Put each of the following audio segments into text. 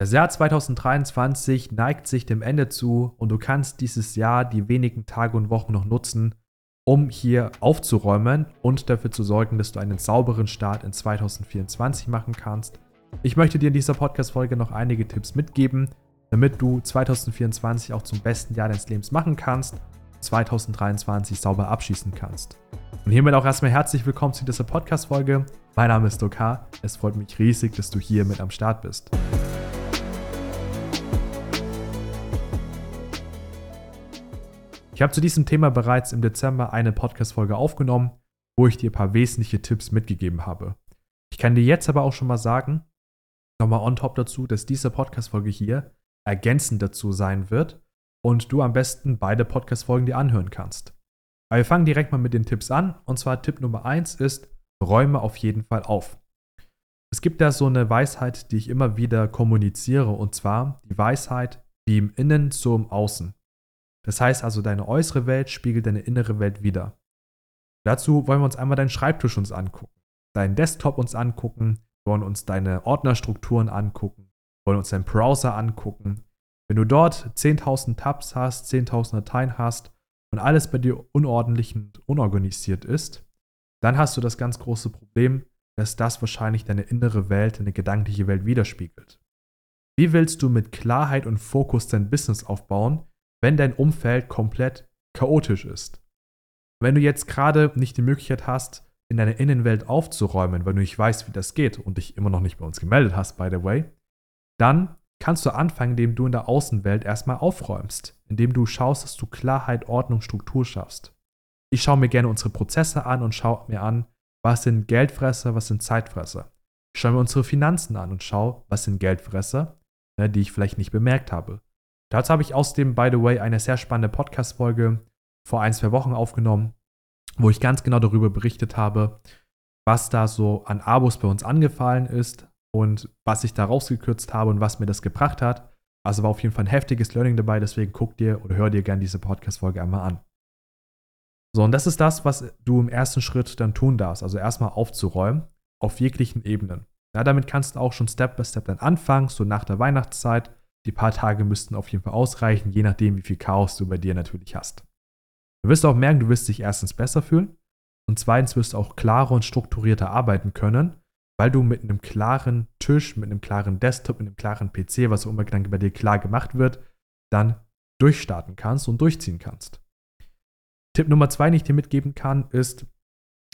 Das Jahr 2023 neigt sich dem Ende zu und du kannst dieses Jahr die wenigen Tage und Wochen noch nutzen, um hier aufzuräumen und dafür zu sorgen, dass du einen sauberen Start in 2024 machen kannst. Ich möchte dir in dieser Podcast-Folge noch einige Tipps mitgeben, damit du 2024 auch zum besten Jahr deines Lebens machen kannst, 2023 sauber abschließen kannst. Und hiermit auch erstmal herzlich willkommen zu dieser Podcast-Folge. Mein Name ist Dokar. Es freut mich riesig, dass du hier mit am Start bist. Ich habe zu diesem Thema bereits im Dezember eine Podcast-Folge aufgenommen, wo ich dir ein paar wesentliche Tipps mitgegeben habe. Ich kann dir jetzt aber auch schon mal sagen, nochmal on top dazu, dass diese Podcast-Folge hier ergänzend dazu sein wird und du am besten beide Podcast-Folgen dir anhören kannst. Aber wir fangen direkt mal mit den Tipps an. Und zwar Tipp Nummer 1 ist, räume auf jeden Fall auf. Es gibt da so eine Weisheit, die ich immer wieder kommuniziere, und zwar die Weisheit, wie im Innen im Außen. Das heißt also, deine äußere Welt spiegelt deine innere Welt wider. Dazu wollen wir uns einmal deinen Schreibtisch uns angucken, deinen Desktop uns angucken, wollen uns deine Ordnerstrukturen angucken, wollen uns deinen Browser angucken. Wenn du dort 10.000 Tabs hast, 10.000 Dateien hast und alles bei dir unordentlich und unorganisiert ist, dann hast du das ganz große Problem, dass das wahrscheinlich deine innere Welt, deine gedankliche Welt widerspiegelt. Wie willst du mit Klarheit und Fokus dein Business aufbauen, wenn dein Umfeld komplett chaotisch ist. Wenn du jetzt gerade nicht die Möglichkeit hast, in deiner Innenwelt aufzuräumen, weil du nicht weißt, wie das geht und dich immer noch nicht bei uns gemeldet hast, by the way, dann kannst du anfangen, indem du in der Außenwelt erstmal aufräumst, indem du schaust, dass du Klarheit, Ordnung, Struktur schaffst. Ich schaue mir gerne unsere Prozesse an und schaue mir an, was sind Geldfresser, was sind Zeitfresser. Ich schaue mir unsere Finanzen an und schaue, was sind Geldfresser, ne, die ich vielleicht nicht bemerkt habe. Dazu habe ich außerdem, by the way, eine sehr spannende Podcast-Folge vor ein, zwei Wochen aufgenommen, wo ich ganz genau darüber berichtet habe, was da so an Abos bei uns angefallen ist und was ich da rausgekürzt habe und was mir das gebracht hat. Also war auf jeden Fall ein heftiges Learning dabei, deswegen guck dir oder hör dir gerne diese Podcast-Folge einmal an. So, und das ist das, was du im ersten Schritt dann tun darfst. Also erstmal aufzuräumen auf jeglichen Ebenen. Ja, damit kannst du auch schon Step by Step dann anfangen, so nach der Weihnachtszeit die paar Tage müssten auf jeden Fall ausreichen, je nachdem, wie viel Chaos du bei dir natürlich hast. Du wirst auch merken, du wirst dich erstens besser fühlen und zweitens wirst du auch klarer und strukturierter arbeiten können, weil du mit einem klaren Tisch, mit einem klaren Desktop, mit einem klaren PC, was auch immer dann bei dir klar gemacht wird, dann durchstarten kannst und durchziehen kannst. Tipp Nummer zwei, den ich dir mitgeben kann, ist,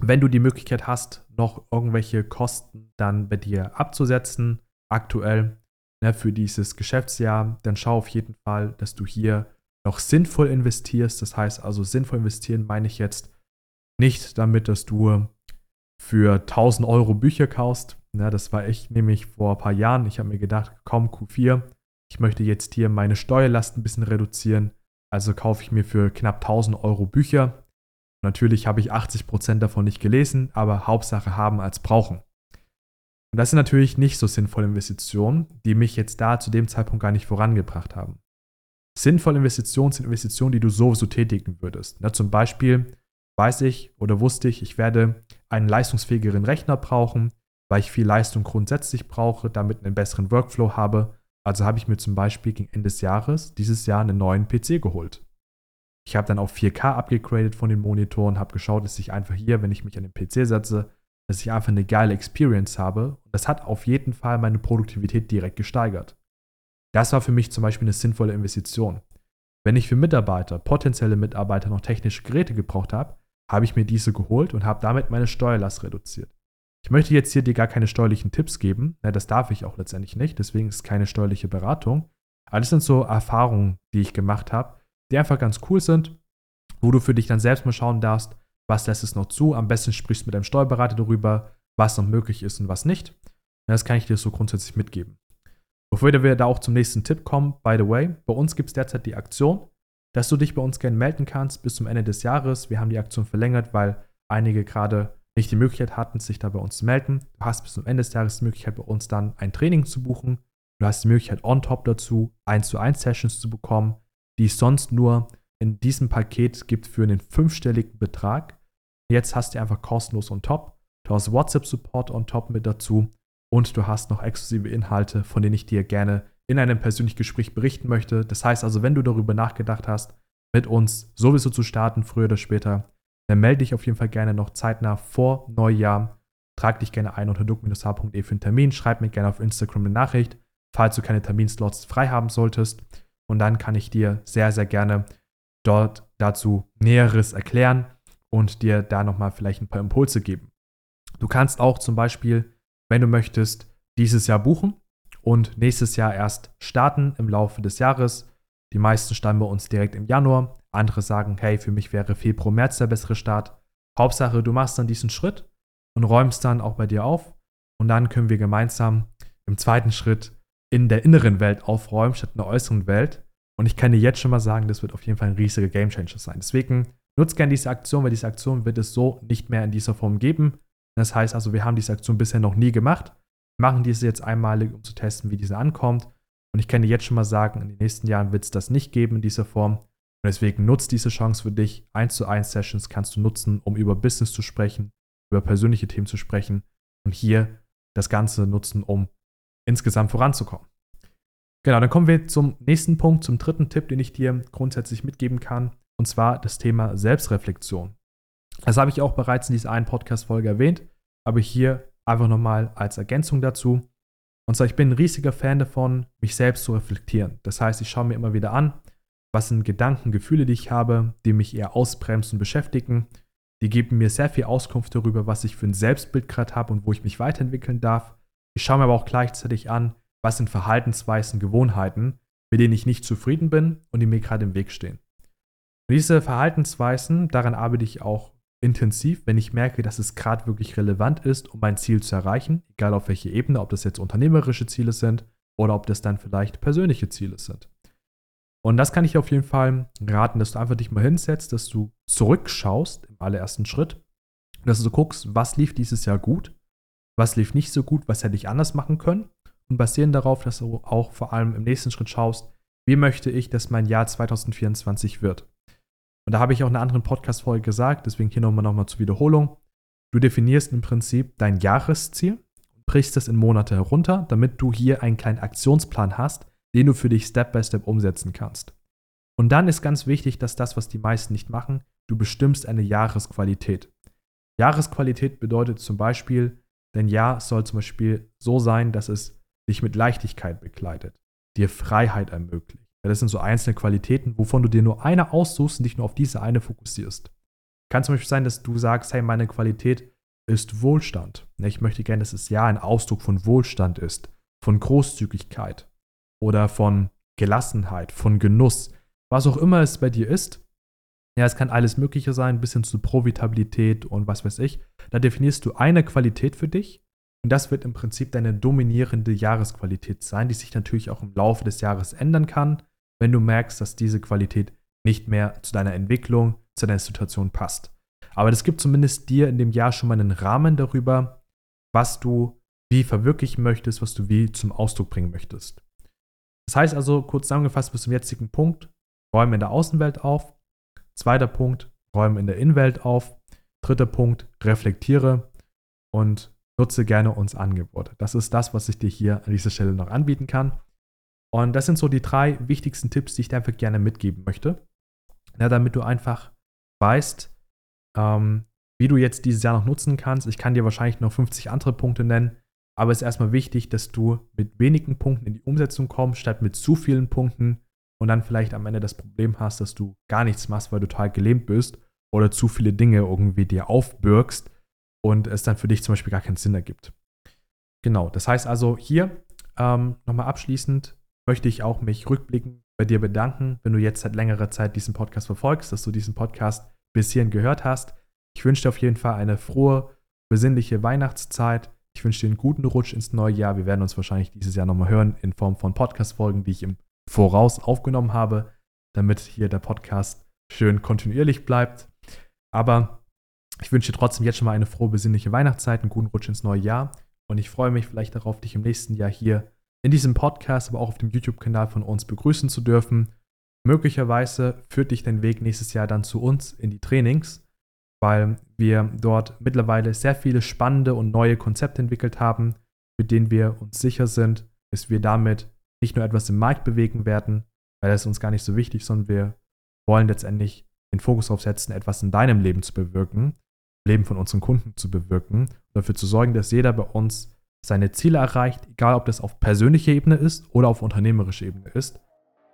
wenn du die Möglichkeit hast, noch irgendwelche Kosten dann bei dir abzusetzen, aktuell, ne, für dieses Geschäftsjahr, dann schau auf jeden Fall, dass du hier noch sinnvoll investierst. Das heißt also, sinnvoll investieren meine ich jetzt nicht damit, dass du für 1000 Euro Bücher kaufst. Ne, das war ich nämlich vor ein paar Jahren. Ich habe mir gedacht, komm, Q4, ich möchte jetzt hier meine Steuerlast ein bisschen reduzieren. Also kaufe ich mir für knapp 1000 Euro Bücher. Natürlich habe ich 80% davon nicht gelesen, aber Hauptsache haben als brauchen. Und das sind natürlich nicht so sinnvolle Investitionen, die mich jetzt da zu dem Zeitpunkt gar nicht vorangebracht haben. Sinnvolle Investitionen sind Investitionen, die du sowieso tätigen würdest. Na, zum Beispiel weiß ich oder wusste ich, ich werde einen leistungsfähigeren Rechner brauchen, weil ich viel Leistung grundsätzlich brauche, damit einen besseren Workflow habe. Also habe ich mir zum Beispiel gegen Ende des Jahres dieses Jahr einen neuen PC geholt. Ich habe dann auf 4K abgegradet von den Monitoren, habe geschaut, dass ich einfach hier, wenn ich mich an den PC setze, dass ich einfach eine geile Experience habe. Das hat auf jeden Fall meine Produktivität direkt gesteigert. Das war für mich zum Beispiel eine sinnvolle Investition. Wenn ich für Mitarbeiter, potenzielle Mitarbeiter noch technische Geräte gebraucht habe, habe ich mir diese geholt und habe damit meine Steuerlast reduziert. Ich möchte jetzt hier dir gar keine steuerlichen Tipps geben, das darf ich auch letztendlich nicht, deswegen ist keine steuerliche Beratung. Aber das sind so Erfahrungen, die ich gemacht habe, die einfach ganz cool sind, wo du für dich dann selbst mal schauen darfst, was lässt es noch zu. Am besten sprichst du mit deinem Steuerberater darüber, was noch möglich ist und was nicht. Das kann ich dir so grundsätzlich mitgeben. Bevor wir da auch zum nächsten Tipp kommen, by the way, bei uns gibt es derzeit die Aktion, dass du dich bei uns gerne melden kannst bis zum Ende des Jahres. Wir haben die Aktion verlängert, weil einige gerade nicht die Möglichkeit hatten, sich da bei uns zu melden. Du hast bis zum Ende des Jahres die Möglichkeit, bei uns dann ein Training zu buchen. Du hast die Möglichkeit, on top dazu 1 zu 1 Sessions zu bekommen, die es sonst nur in diesem Paket gibt für einen fünfstelligen Betrag. Jetzt hast du einfach kostenlos on top. Du hast WhatsApp-Support on top mit dazu und du hast noch exklusive Inhalte, von denen ich dir gerne in einem persönlichen Gespräch berichten möchte. Das heißt also, wenn du darüber nachgedacht hast, mit uns sowieso zu starten, früher oder später, dann melde dich auf jeden Fall gerne noch zeitnah vor Neujahr. Trag dich gerne ein unter duck-h.de für einen Termin. Schreib mir gerne auf Instagram eine Nachricht, falls du keine Terminslots frei haben solltest. Und dann kann ich dir sehr, sehr gerne dort dazu Näheres erklären und dir da nochmal vielleicht ein paar Impulse geben. Du kannst auch zum Beispiel, wenn du möchtest, dieses Jahr buchen und nächstes Jahr erst starten im Laufe des Jahres. Die meisten starten bei uns direkt im Januar. Andere sagen, hey, für mich wäre Februar, März der bessere Start. Hauptsache, du machst dann diesen Schritt und räumst dann auch bei dir auf. Und dann können wir gemeinsam im zweiten Schritt in der inneren Welt aufräumen, statt in der äußeren Welt. Und ich kann dir jetzt schon mal sagen, das wird auf jeden Fall ein riesiger Gamechanger sein. Deswegen nutzt gerne diese Aktion, weil diese Aktion wird es so nicht mehr in dieser Form geben. Das heißt also, wir haben diese Aktion bisher noch nie gemacht, machen diese jetzt einmalig, um zu testen, wie diese ankommt. Und ich kann dir jetzt schon mal sagen, in den nächsten Jahren wird es das nicht geben in dieser Form. Und deswegen nutzt diese Chance für dich. 1 zu 1 Sessions kannst du nutzen, um über Business zu sprechen, über persönliche Themen zu sprechen und hier das Ganze nutzen, um insgesamt voranzukommen. Genau, dann kommen wir zum nächsten Punkt, zum dritten Tipp, den ich dir grundsätzlich mitgeben kann, und zwar das Thema Selbstreflexion. Das habe ich auch bereits in dieser einen Podcast-Folge erwähnt, aber hier einfach nochmal als Ergänzung dazu. Und zwar, ich bin ein riesiger Fan davon, mich selbst zu reflektieren. Das heißt, ich schaue mir immer wieder an, was sind Gedanken, Gefühle, die ich habe, die mich eher ausbremsen und beschäftigen. Die geben mir sehr viel Auskunft darüber, was ich für ein Selbstbild gerade habe und wo ich mich weiterentwickeln darf. Ich schaue mir aber auch gleichzeitig an, was sind Verhaltensweisen, Gewohnheiten, mit denen ich nicht zufrieden bin und die mir gerade im Weg stehen. Diese Verhaltensweisen, daran arbeite ich auch intensiv, wenn ich merke, dass es gerade wirklich relevant ist, um mein Ziel zu erreichen, egal auf welche Ebene, ob das jetzt unternehmerische Ziele sind oder ob das dann vielleicht persönliche Ziele sind. Und das kann ich auf jeden Fall raten, dass du einfach dich mal hinsetzt, dass du zurückschaust im allerersten Schritt, dass du guckst, was lief dieses Jahr gut, was lief nicht so gut, was hätte ich anders machen können und basierend darauf, dass du auch vor allem im nächsten Schritt schaust, wie möchte ich, dass mein Jahr 2024 wird. Und da habe ich auch in einer anderen Podcast-Folge gesagt, deswegen hier nochmal noch zur Wiederholung. Du definierst im Prinzip dein Jahresziel, brichst es in Monate herunter, damit du hier einen kleinen Aktionsplan hast, den du für dich Step by Step umsetzen kannst. Und dann ist ganz wichtig, dass das, was die meisten nicht machen, du bestimmst eine Jahresqualität. Jahresqualität bedeutet zum Beispiel, dein Jahr soll zum Beispiel so sein, dass es dich mit Leichtigkeit begleitet, dir Freiheit ermöglicht. Ja, das sind so einzelne Qualitäten, wovon du dir nur eine aussuchst und dich nur auf diese eine fokussierst. Kann zum Beispiel sein, dass du sagst, hey, meine Qualität ist Wohlstand. Ich möchte gerne, dass das Jahr ein Ausdruck von Wohlstand ist, von Großzügigkeit oder von Gelassenheit, von Genuss, was auch immer es bei dir ist. Ja, es kann alles Mögliche sein, bis hin zu Profitabilität und was weiß ich. Da definierst du eine Qualität für dich und das wird im Prinzip deine dominierende Jahresqualität sein, die sich natürlich auch im Laufe des Jahres ändern kann, wenn du merkst, dass diese Qualität nicht mehr zu deiner Entwicklung, zu deiner Situation passt. Aber das gibt zumindest dir in dem Jahr schon mal einen Rahmen darüber, was du wie verwirklichen möchtest, was du wie zum Ausdruck bringen möchtest. Das heißt also, kurz zusammengefasst bis zum jetzigen Punkt, räume in der Außenwelt auf. Zweiter Punkt, räume in der Innenwelt auf. Dritter Punkt, reflektiere und nutze gerne uns Angebote. Das ist das, was ich dir hier an dieser Stelle noch anbieten kann. Und das sind so die drei wichtigsten Tipps, die ich dir einfach gerne mitgeben möchte. Ja, damit du einfach weißt, ähm, wie du jetzt dieses Jahr noch nutzen kannst. Ich kann dir wahrscheinlich noch 50 andere Punkte nennen, aber es ist erstmal wichtig, dass du mit wenigen Punkten in die Umsetzung kommst, statt mit zu vielen Punkten und dann vielleicht am Ende das Problem hast, dass du gar nichts machst, weil du total gelähmt bist oder zu viele Dinge irgendwie dir aufbürgst und es dann für dich zum Beispiel gar keinen Sinn ergibt. Genau, das heißt also hier ähm, nochmal abschließend möchte ich auch mich rückblickend bei dir bedanken, wenn du jetzt seit längerer Zeit diesen Podcast verfolgst, dass du diesen Podcast bis hierhin gehört hast. Ich wünsche dir auf jeden Fall eine frohe, besinnliche Weihnachtszeit. Ich wünsche dir einen guten Rutsch ins neue Jahr. Wir werden uns wahrscheinlich dieses Jahr nochmal hören in Form von Podcast-Folgen, die ich im Voraus aufgenommen habe, damit hier der Podcast schön kontinuierlich bleibt. Aber ich wünsche dir trotzdem jetzt schon mal eine frohe, besinnliche Weihnachtszeit, einen guten Rutsch ins neue Jahr. Und ich freue mich vielleicht darauf, dich im nächsten Jahr hier in diesem Podcast, aber auch auf dem YouTube-Kanal von uns begrüßen zu dürfen. Möglicherweise führt dich dein Weg nächstes Jahr dann zu uns in die Trainings weil wir dort mittlerweile sehr viele spannende und neue Konzepte entwickelt haben, mit denen wir uns sicher sind, dass wir damit nicht nur etwas im Markt bewegen werden, weil das ist uns gar nicht so wichtig, sondern wir wollen letztendlich den Fokus darauf setzen, etwas in deinem Leben zu bewirken, im Leben von unseren Kunden zu bewirken, dafür zu sorgen, dass jeder bei uns seine Ziele erreicht, egal ob das auf persönlicher Ebene ist oder auf unternehmerischer Ebene ist.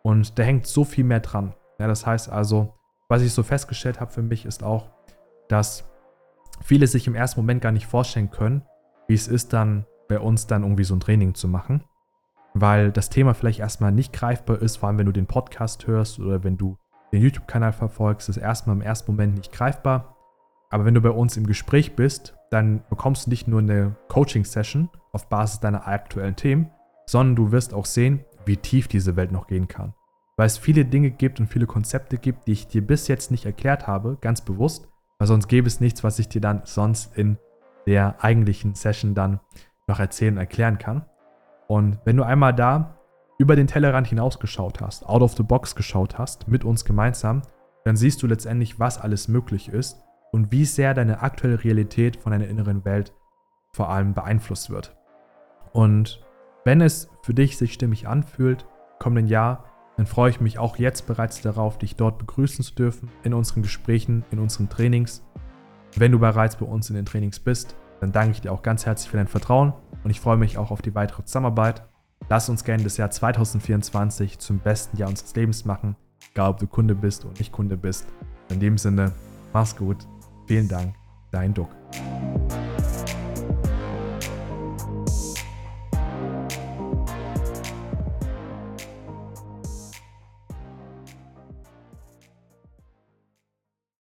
Und da hängt so viel mehr dran. Ja, das heißt also, was ich so festgestellt habe für mich, ist auch, dass viele sich im ersten Moment gar nicht vorstellen können, wie es ist, dann bei uns dann irgendwie so ein Training zu machen, weil das Thema vielleicht erstmal nicht greifbar ist, vor allem wenn du den Podcast hörst oder wenn du den YouTube-Kanal verfolgst, ist erstmal im ersten Moment nicht greifbar. Aber wenn du bei uns im Gespräch bist, dann bekommst du nicht nur eine Coaching-Session auf Basis deiner aktuellen Themen, sondern du wirst auch sehen, wie tief diese Welt noch gehen kann. Weil es viele Dinge gibt und viele Konzepte gibt, die ich dir bis jetzt nicht erklärt habe, ganz bewusst, weil sonst gäbe es nichts, was ich dir dann sonst in der eigentlichen Session dann noch erzählen und erklären kann. Und wenn du einmal da über den Tellerrand hinausgeschaut hast, out of the box geschaut hast, mit uns gemeinsam, dann siehst du letztendlich, was alles möglich ist und wie sehr deine aktuelle Realität von deiner inneren Welt vor allem beeinflusst wird. Und wenn es für dich sich stimmig anfühlt, kommenden Jahr, dann freue ich mich auch jetzt bereits darauf, dich dort begrüßen zu dürfen in unseren Gesprächen, in unseren Trainings. Wenn du bereits bei uns in den Trainings bist, dann danke ich dir auch ganz herzlich für dein Vertrauen und ich freue mich auch auf die weitere Zusammenarbeit. Lass uns gerne das Jahr 2024 zum besten Jahr unseres Lebens machen, egal ob du Kunde bist oder nicht Kunde bist. In dem Sinne, mach's gut, vielen Dank, dein Duck.